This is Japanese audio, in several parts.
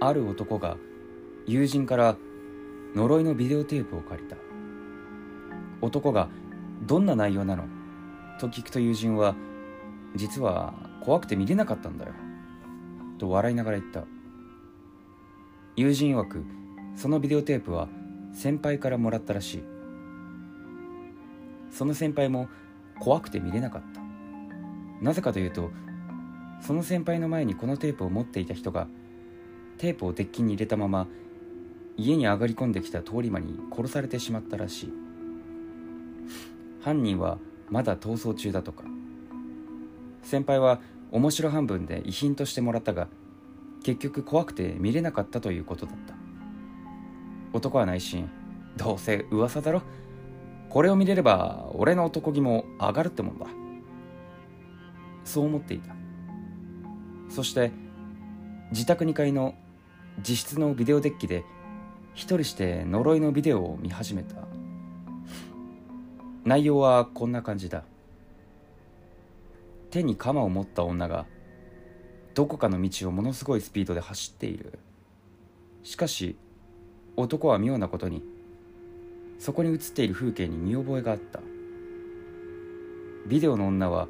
ある男が友人から呪いのビデオテープを借りた。男が「どんな内容なの?」と聞くと友人は「実は怖くて見れなかったんだよ」と笑いながら言った。友人曰くそのビデオテープは先輩からもらったらしい。その先輩も怖くて見れなかった。なぜかというとその先輩の前にこのテープを持っていた人がテープを鉄筋に入れたまま家に上がり込んできた通り魔に殺されてしまったらしい。犯人はまだ逃走中だとか。先輩は面白半分で遺品としてもらったが結局怖くて見れなかったということだった。男は内心どうせ噂だろ？これを見れれば俺の男気も上がるってもんだ。そう思っていた。そして自宅2階の自室のビデオデッキで一人して呪いのビデオを見始めた。内容はこんな感じだ。手に鎌を持った女がどこかの道をものすごいスピードで走っている。しかし男は妙なことにそこに映っている風景に見覚えがあった。ビデオの女は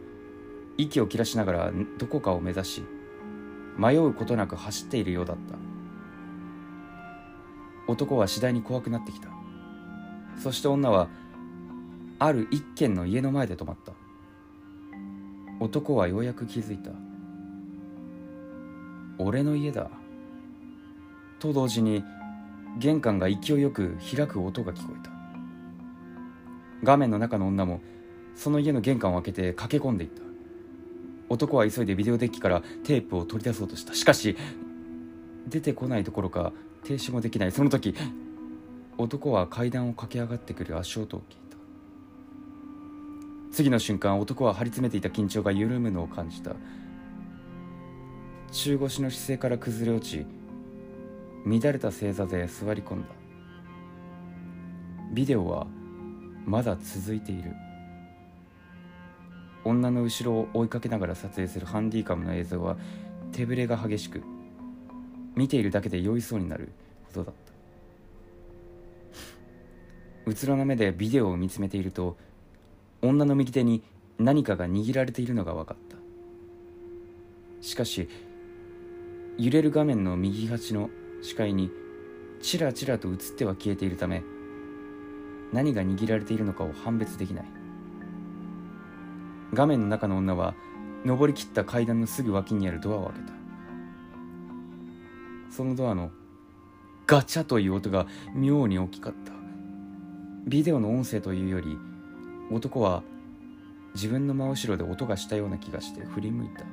息を切らしながらどこかを目指し迷うことなく走っているようだった。男は次第に怖くなってきた。そして女はある一軒の家の前で止まった。男はようやく気づいた。俺の家だ。と同時に玄関が勢いよく開く音が聞こえた。画面の中の女もその家の玄関を開けて駆け込んでいった。男は急いでビデオデッキからテープを取り出そうとした。しかし出てこないどころか停止もできない。その時男は階段を駆け上がってくる足音を聞いた。次の瞬間男は張り詰めていた緊張が緩むのを感じた。中腰の姿勢から崩れ落ち乱れた正座で座り込んだ。ビデオはまだ続いている。女の後ろを追いかけながら撮影するハンディカムの映像は手ぶれが激しく見ているだけで酔いそうになるほどだった。うつろな目でビデオを見つめていると女の右手に何かが握られているのが分かった。しかし揺れる画面の右端の視界にちらちらと映っては消えているため何が握られているのかを判別できない。画面の中の女は登りきった階段のすぐ脇にあるドアを開けた。そのドアのガチャという音が妙に大きかった。ビデオの音声というより男は自分の真後ろで音がしたような気がして振り向いた。